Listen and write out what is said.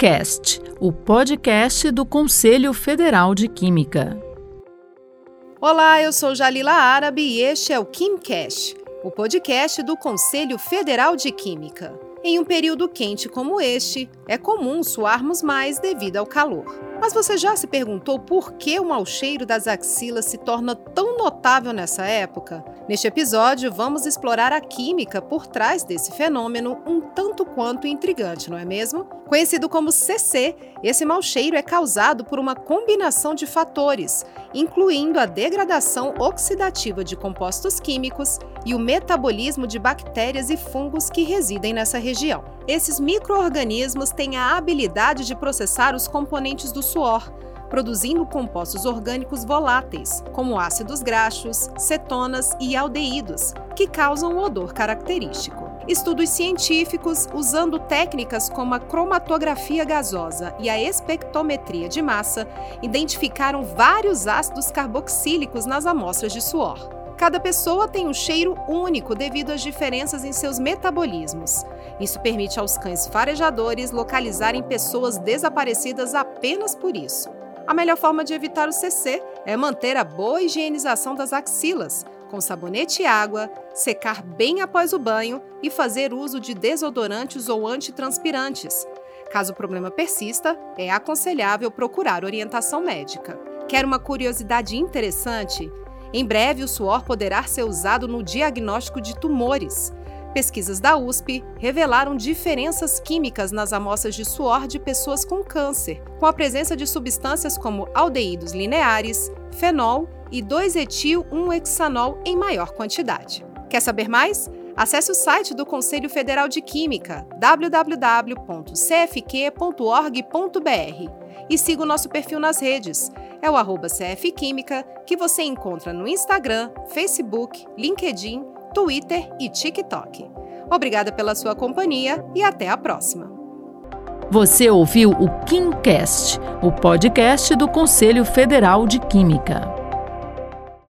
KimCast, o podcast do Conselho Federal de Química. Olá, eu sou Jalila Árabe e este é o KimCast, o podcast do Conselho Federal de Química. Em um período quente como este, é comum suarmos mais devido ao calor. Mas você já se perguntou por que o mau cheiro das axilas se torna tão notável nessa época? Neste episódio, vamos explorar a química por trás desse fenômeno um tanto quanto intrigante, não é mesmo? Conhecido como CC, esse mau cheiro é causado por uma combinação de fatores, incluindo a degradação oxidativa de compostos químicos e o metabolismo de bactérias e fungos que residem nessa região. Esses microorganismos têm a habilidade de processar os componentes do suor, produzindo compostos orgânicos voláteis, como ácidos graxos, cetonas e aldeídos, que causam o odor característico. Estudos científicos, usando técnicas como a cromatografia gasosa e a espectrometria de massa, identificaram vários ácidos carboxílicos nas amostras de suor. Cada pessoa tem um cheiro único devido às diferenças em seus metabolismos. Isso permite aos cães farejadores localizarem pessoas desaparecidas apenas por isso. A melhor forma de evitar o CC é manter a boa higienização das axilas, com sabonete e água, secar bem após o banho e fazer uso de desodorantes ou antitranspirantes. Caso o problema persista, é aconselhável procurar orientação médica. Quer uma curiosidade interessante? Em breve, o suor poderá ser usado no diagnóstico de tumores. Pesquisas da USP revelaram diferenças químicas nas amostras de suor de pessoas com câncer, com a presença de substâncias como aldeídos lineares, fenol e 2-etil-1-hexanol em maior quantidade. Quer saber mais? Acesse o site do Conselho Federal de Química, www.cfq.org.br, e siga o nosso perfil nas redes é o arroba CFQuímica, que você encontra no Instagram, Facebook, LinkedIn, Twitter e TikTok. Obrigada pela sua companhia e até a próxima. Você ouviu o KimCast, o podcast do Conselho Federal de Química.